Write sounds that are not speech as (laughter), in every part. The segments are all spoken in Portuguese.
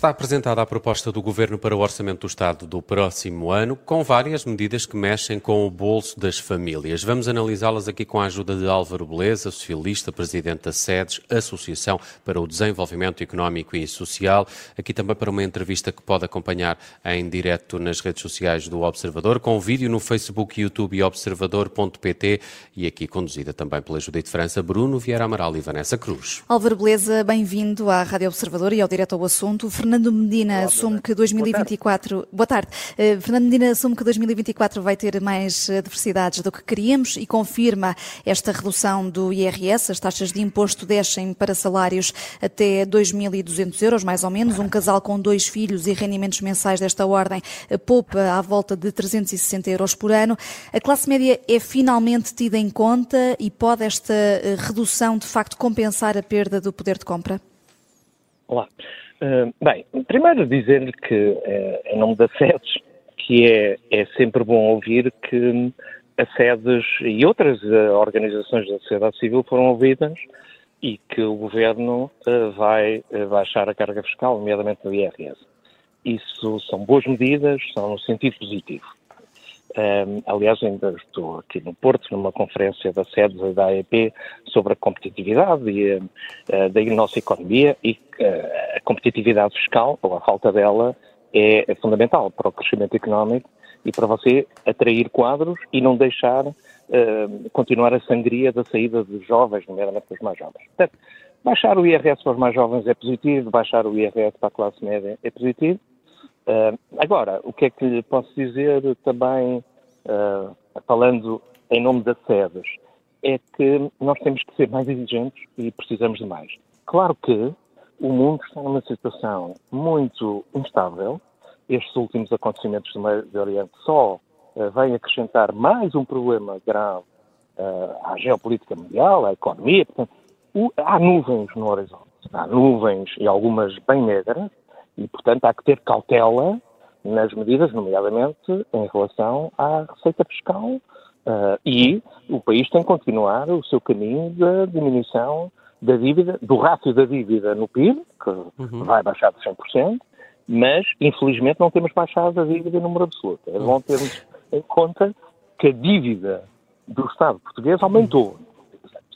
Está apresentada a proposta do Governo para o Orçamento do Estado do próximo ano, com várias medidas que mexem com o bolso das famílias. Vamos analisá-las aqui com a ajuda de Álvaro Beleza, socialista, presidente da SEDES, Associação para o Desenvolvimento Económico e Social. Aqui também para uma entrevista que pode acompanhar em direto nas redes sociais do Observador, com vídeo no Facebook, YouTube e observador.pt e aqui conduzida também pela Judite França, Bruno Vieira Amaral e Vanessa Cruz. Álvaro Beleza, bem-vindo à Rádio Observador e ao Direto ao Assunto. Medina Olá, assume que 2024. Boa tarde. Boa tarde. Uh, Fernando Medina assume que 2024 vai ter mais adversidades do que queríamos e confirma esta redução do IRS. As taxas de imposto descem para salários até 2.200 euros, mais ou menos. Um casal com dois filhos e rendimentos mensais desta ordem uh, poupa à volta de 360 euros por ano. A classe média é finalmente tida em conta e pode esta redução de facto compensar a perda do poder de compra? Olá. Uh, bem, primeiro dizer-lhe que, uh, em nome da SEDES, que é, é sempre bom ouvir que a SEDES e outras uh, organizações da sociedade civil foram ouvidas e que o Governo vai baixar a carga fiscal, nomeadamente no IRS. Isso são boas medidas, são no sentido positivo. Um, aliás, ainda estou aqui no Porto, numa conferência da sede da AEP sobre a competitividade e, uh, da nossa economia e a competitividade fiscal, ou a falta dela, é, é, fundamental para o crescimento económico e para você atrair quadros e não deixar uh, continuar a sangria da saída de jovens, nomeadamente dos mais jovens. Portanto, baixar o IRS para os mais jovens é positivo, baixar o IRS para a classe média é positivo, Uh, agora, o que é que lhe posso dizer também, uh, falando em nome das sedes, é que nós temos que ser mais exigentes e precisamos de mais. Claro que o mundo está numa situação muito instável. Estes últimos acontecimentos do Médio Oriente só uh, vêm acrescentar mais um problema grave à geopolítica mundial, à economia. Portanto, o, há nuvens no horizonte. Há nuvens e algumas bem negras e, portanto, há que ter cautela nas medidas, nomeadamente em relação à receita fiscal, uh, e o país tem que continuar o seu caminho da diminuição da dívida, do rácio da dívida no PIB, que uhum. vai baixar de 100%, mas, infelizmente, não temos baixado a dívida em número absoluto. É bom termos em conta que a dívida do Estado português aumentou.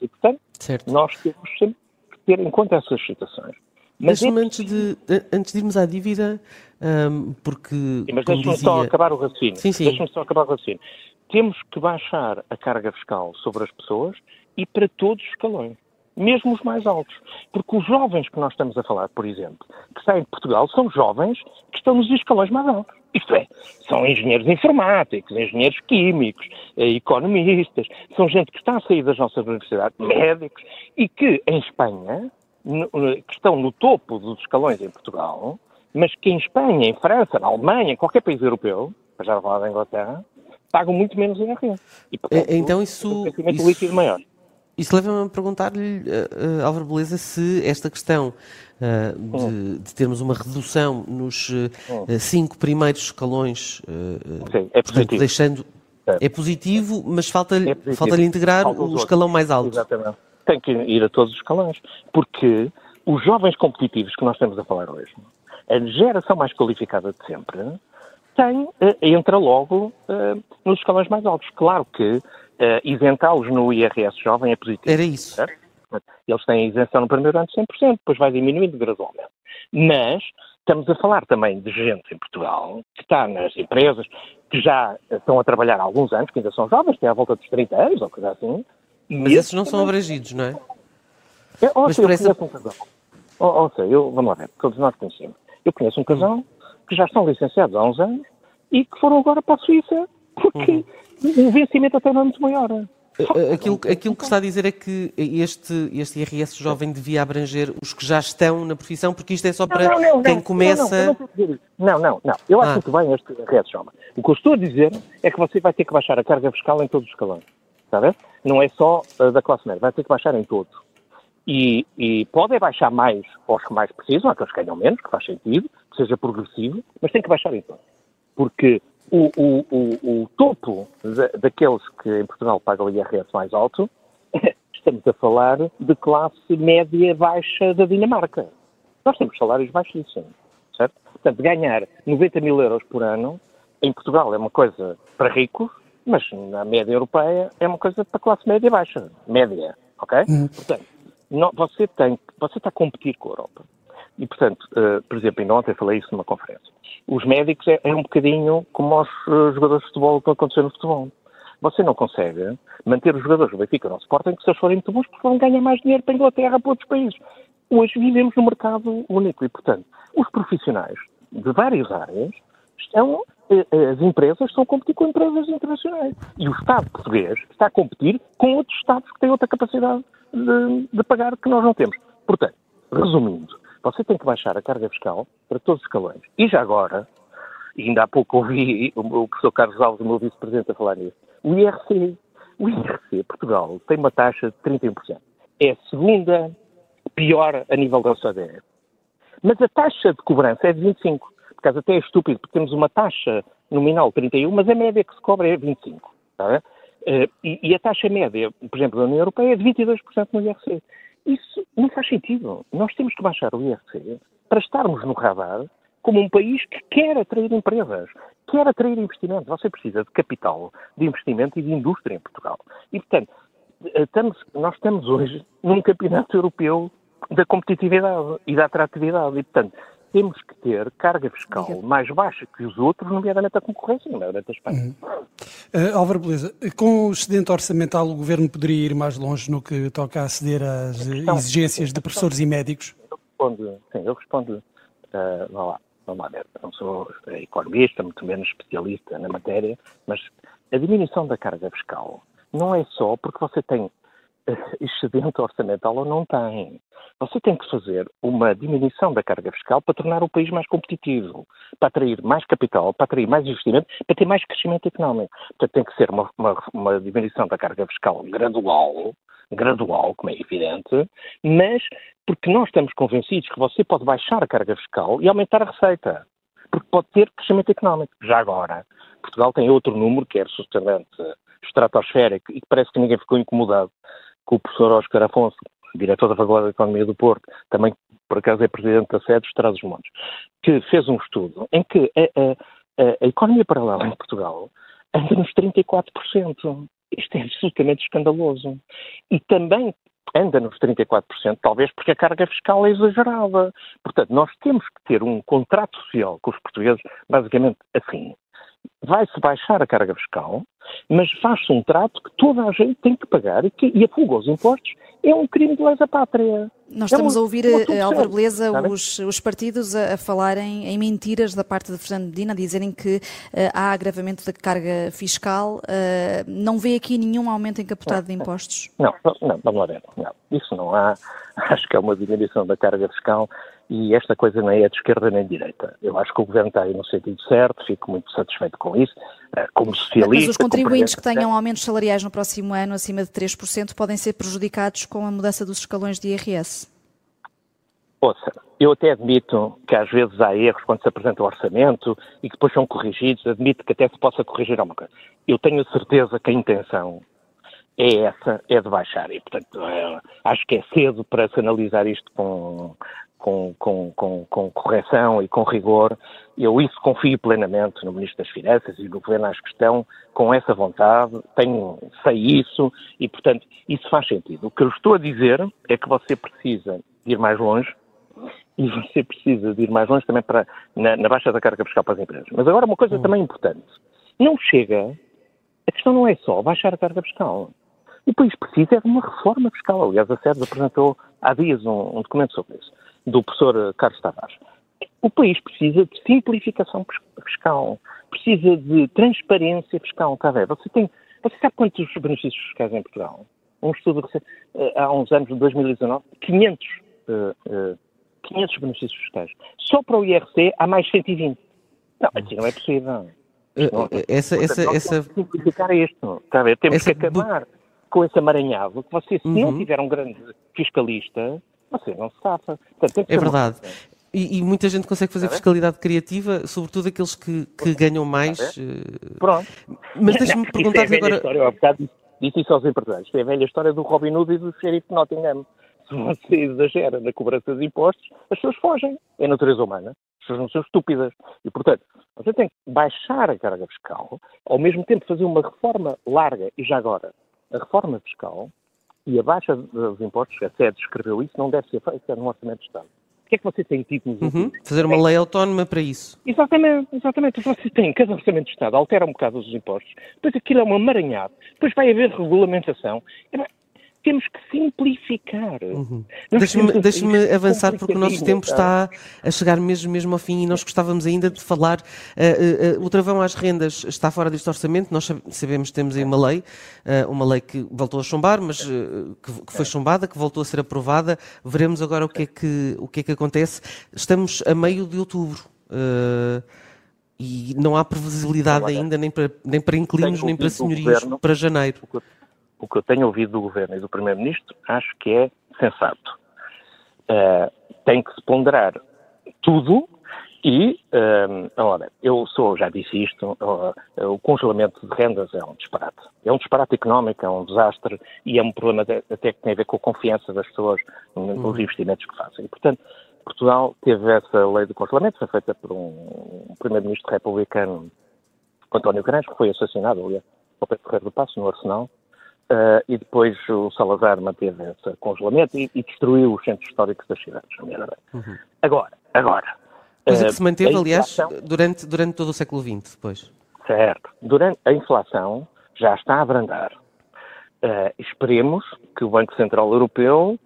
E, portanto, certo. nós temos sempre que ter em conta essas situações. Mas é antes, de, antes de irmos à dívida, um, porque. Sim, mas deixe-me dizia... só acabar o raciocínio. Sim, sim. Deixe-me só acabar o raciocínio. Temos que baixar a carga fiscal sobre as pessoas e para todos os escalões, mesmo os mais altos. Porque os jovens que nós estamos a falar, por exemplo, que saem de Portugal, são jovens que estão nos escalões mais altos. Isto é, são engenheiros informáticos, engenheiros químicos, eh, economistas, são gente que está a sair das nossas universidades, médicos, e que em Espanha que estão no topo dos escalões em Portugal, mas que em Espanha, em França, na Alemanha, em qualquer país europeu, para já falar da Inglaterra, pagam muito menos IRS. E, portanto, é, então isso, um isso, líquido maior. Isso leva-me a perguntar-lhe, uh, Álvaro Beleza, se esta questão uh, de, hum. de, termos uma redução nos uh, cinco primeiros escalões, Sim, é portanto, deixando... É positivo, mas falta-lhe é falta integrar falta o escalão mais alto. Exatamente tem que ir a todos os escalões, porque os jovens competitivos que nós estamos a falar hoje, a geração mais qualificada de sempre, tem, entra logo nos escalões mais altos. Claro que uh, isentá-los no IRS jovem é positivo. Era isso. Certo? Eles têm isenção no primeiro ano de 100%, depois vai diminuindo gradualmente. Mas estamos a falar também de gente em Portugal que está nas empresas, que já estão a trabalhar há alguns anos, que ainda são jovens, têm à volta dos 30 anos ou coisa assim, mas esses não são abrangidos, não é? Eu, ou Mas seja, eu essa... conheço um casal. Ou, ou seja, eu, vamos lá ver, todos nós conhecemos. Eu conheço um casal que já estão licenciados há uns anos e que foram agora para a Suíça porque uhum. O vencimento até não é muito maior. Eh, eh, aquilo, aquilo que está a dizer é que este, este IRS jovem devia abranger os que já estão na profissão, porque isto é só para não, não, não, quem começa. Não, não, não. Eu acho ah. muito bem este IRS jovem. O que eu estou a dizer é que você vai ter que baixar a carga fiscal em todos os escalões. Está a não é só uh, da classe média, vai ter que baixar em todos. E, e pode baixar mais aos que mais precisam, àqueles que ganham menos, que faz sentido, que seja progressivo, mas tem que baixar em todos. Porque o, o, o, o topo daqueles que em Portugal pagam o IRS mais alto, (laughs) estamos a falar de classe média baixa da Dinamarca. Nós temos salários baixíssimos. Portanto, ganhar 90 mil euros por ano em Portugal é uma coisa para ricos, mas na média europeia é uma coisa para classe média baixa. Média, ok? Uhum. Portanto, não, você, tem, você está a competir com a Europa. E, portanto, uh, por exemplo, ainda ontem falei isso numa conferência. Os médicos é, é um bocadinho como os uh, jogadores de futebol que aconteceu no futebol. Você não consegue manter os jogadores do Benfica não suportem que se eles forem muito bons porque vão ganhar mais dinheiro para a Inglaterra para outros países. Hoje vivemos num mercado único e, portanto, os profissionais de várias áreas estão, eh, as empresas estão a competir com empresas internacionais. E o Estado português está a competir com outros Estados que têm outra capacidade de, de pagar que nós não temos. Portanto, resumindo, você tem que baixar a carga fiscal para todos os escalões. E já agora, ainda há pouco ouvi o professor Carlos Alves, o meu vice-presidente, a falar nisso, o IRC. O IRC, Portugal, tem uma taxa de 31%. É a segunda pior a nível da OCDE. Mas a taxa de cobrança é de 25%. Por causa até é estúpido, porque temos uma taxa nominal 31%, mas a média que se cobra é 25%. Tá? Uh, e, e, a taxa média, por exemplo, da União Europeia é de 22% no IRC. Isso não faz sentido. Nós temos que baixar o IRC para estarmos no radar como um país que quer atrair empresas, quer atrair investimento. Você precisa de capital, de investimento e de indústria em Portugal. E, portanto, estamos, nós estamos hoje num campeonato europeu da competitividade e da atratividade. E, portanto, temos que ter carga fiscal mais baixa que os outros, nomeadamente a concorrência, nomeadamente a Espanha. Uhum. Uh, Álvaro Beleza, com o excedente orçamental o Governo poderia ir mais longe no que toca a aceder às questão, exigências de professores e médicos? Eu respondo, sim, eu respondo, uh, lá, vamos lá ver, não sou economista, muito menos especialista na matéria, mas a diminuição da carga fiscal não é só porque você tem (laughs) excedente orçamental ou não tem. Você tem que fazer uma diminuição da carga fiscal para tornar o país mais competitivo, para atrair mais capital, para atrair mais investimento, para ter mais crescimento económico. Portanto, tem que ser uma, uma, uma diminuição da carga fiscal gradual, gradual, como é evidente, mas porque nós estamos convencidos que você pode baixar a carga fiscal e aumentar a receita, porque pode ter crescimento económico. Já agora, Portugal tem outro número que é absolutamente estratosférico e que parece que ninguém ficou incomodado com o professor Oscar Afonso, diretor da Faculdade de Economia do Porto, também por acaso é presidente da sede dos Trás-os-Montes, que fez um estudo em que a, a, a, economia paralela em Portugal anda nos 34%. Isto é absolutamente escandaloso. E também anda nos 34%, talvez porque a carga fiscal é exagerada. Portanto, nós temos que ter um contrato social com os portugueses, basicamente assim. Vai-se baixar a carga fiscal, mas faz-se um trato que toda a gente tem que pagar e, que, e a fuga aos impostos é um crime de lesa pátria. Nós é estamos é a ouvir, eh, Álvaro Beleza, os, os, partidos a, a, falarem em mentiras da parte de Fernando Medina, a dizerem que uh, há agravamento da carga fiscal. Uh, não vê aqui nenhum aumento encapotado de impostos? Não, não, vamos lá ver. Não, isso não há. (laughs) Acho que é uma diminuição da carga fiscal e esta coisa nem é de esquerda nem de direita. Eu acho que o Governo está aí no sentido certo, fico muito satisfeito com isso. Eh, como socialista... Mas os contribuintes que tenham aumentos salariais no próximo ano acima de 3% podem ser prejudicados com a mudança dos escalões de IRS? Ouça, eu até admito que às vezes há erros quando se apresenta o orçamento e que depois são corrigidos, admito que até se possa corrigir alguma coisa. Eu tenho certeza que a intenção é essa, é de baixar. E, portanto, é, acho que é cedo para se analisar isto com, com, com, com, com, correção e com rigor. Eu isso confio plenamente no Ministro das Finanças e no Governo. Acho que estão com essa vontade, tenho, sei isso e, portanto, isso faz sentido. O que eu estou a dizer é que você precisa ir mais longe e você precisa de ir mais longe também para, na, na baixa da carga fiscal para as empresas. Mas agora uma coisa hum. também importante. Não chega, a questão não é só baixar a carga fiscal. O país precisa de uma reforma fiscal. Aliás, a SEDES apresentou há dias um, um documento sobre isso do professor eh, Carlos Tavares. O país precisa de simplificação fiscal, precisa de transparência fiscal, está a ver? Você, tem, você sabe quantos benefícios fiscais em Portugal? Um estudo eh, há uns anos, de 2019, 500, uh, 500 benefícios fiscais. Só para o IRC há mais 120. Não, assim não é possível. Não, essa, essa, essa... simplificar isto, está a ver? Temos essa... que acabar com esse amaranhado, que você, se uhum. não tiver um grande fiscalista, você não se safa. Portanto, é verdade. E, e, muita gente consegue fazer fiscalidade criativa, sobretudo aqueles que, que ganham mais. Uh... Pronto. Mas deixa-me (laughs) perguntar-lhe é agora. História, eu disse isso aos empresários. É a velha história do Robin Hood e do xerife de Nottingham. se você exagera na cobrança de impostos, as pessoas fogem. É a natureza humana. As pessoas não são estúpidas. E, portanto, você tem que baixar a carga fiscal, ao mesmo tempo fazer uma reforma larga, e já agora, a reforma fiscal e a baixa dos impostos, a SED escreveu isso, não deve ser feita no Orçamento de Estado. O que é que você tem tido nos uhum. Fazer uma lei autónoma para isso. Exatamente, exatamente. Você tem, cada Orçamento de Estado altera um bocado os impostos, depois aquilo é uma maranhada, depois vai haver regulamentação temos que simplificar. Uhum. Deixe-me deixe avançar porque o nosso tempo está a chegar mesmo, mesmo ao fim e nós gostávamos ainda de falar. Uh, uh, o travão às rendas está fora deste orçamento, nós sabemos que temos aí uma lei, uh, uma lei que voltou a chumbar, mas que, que, foi chumbada, que voltou a ser aprovada. Veremos agora o que é que, o que, é que acontece. Estamos a meio de outubro. e não há previsibilidade ainda nem para, nem para inquilinos, nem para senhorios para janeiro o que eu tenho ouvido do Governo e do Primeiro-Ministro, acho que é sensato. Uh, tem que se ponderar tudo e, uh, ora, eu sou, já disse isto, uh, o congelamento de rendas é um disparate. É um disparate económico, é um desastre e é um problema até que tem a ver com a confiança das pessoas nos uhum. investimentos que fazem. E, portanto, Portugal teve essa lei de congelamento, foi feita por um primeiro-ministro republicano, António Guimarães, que foi assassinado, aliás, ao Pedro Ferreira do Passo, no Arsenal, Uh, e depois o Salazar manteve esse congelamento e, e destruiu os centros históricos das cidades, uhum. Agora, agora. Coisa uh, que se manteve, aliás, durante, durante todo o século XX, depois. Certo. Durante, a inflação já está a abrandar. Uh, esperemos que o Banco Central Europeu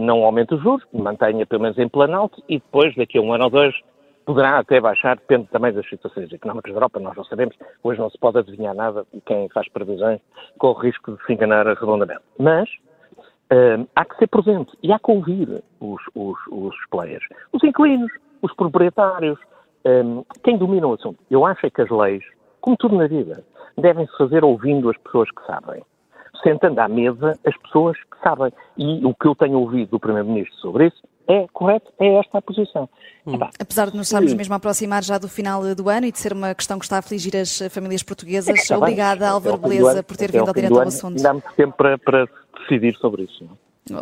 não aumente os juros, mantenha pelo menos em planalto e depois, daqui a um ano ou dois, poderá até baixar, depende também das situações económicas da Europa, nós não sabemos, hoje não se pode adivinhar nada, e quem faz previsões corre o risco de se enganar redondamente. Mas uh, há que ser presente e há que ouvir os, os, os players, os inquilinos, os proprietários, um, eh, quem domina o assunto. Eu acho é que as leis, como tudo na vida, devem-se fazer ouvindo as pessoas que sabem. Sentando à mesa as pessoas que sabem. E o que eu tenho ouvido do Primeiro-Ministro sobre isso é correto, é esta a posição. Hum. Apesar de nos estarmos Sim. mesmo a aproximar já do final do ano e de ser uma questão que está a afligir as famílias portuguesas, é obrigada, Álvaro Beleza, por ter vindo ao direto ao assunto. Dá-me tempo para, para, decidir sobre isso.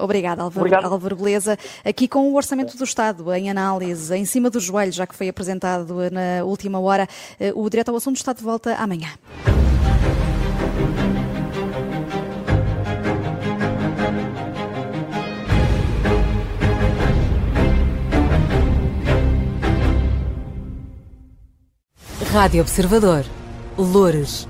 Obrigada, Álvaro, Obrigado. Álvaro Beleza. Aqui com o Orçamento do Estado em análise, em cima do joelho, já que foi apresentado na última hora, eh, o Direto ao Assunto está de volta amanhã. Rádio Observador. Loures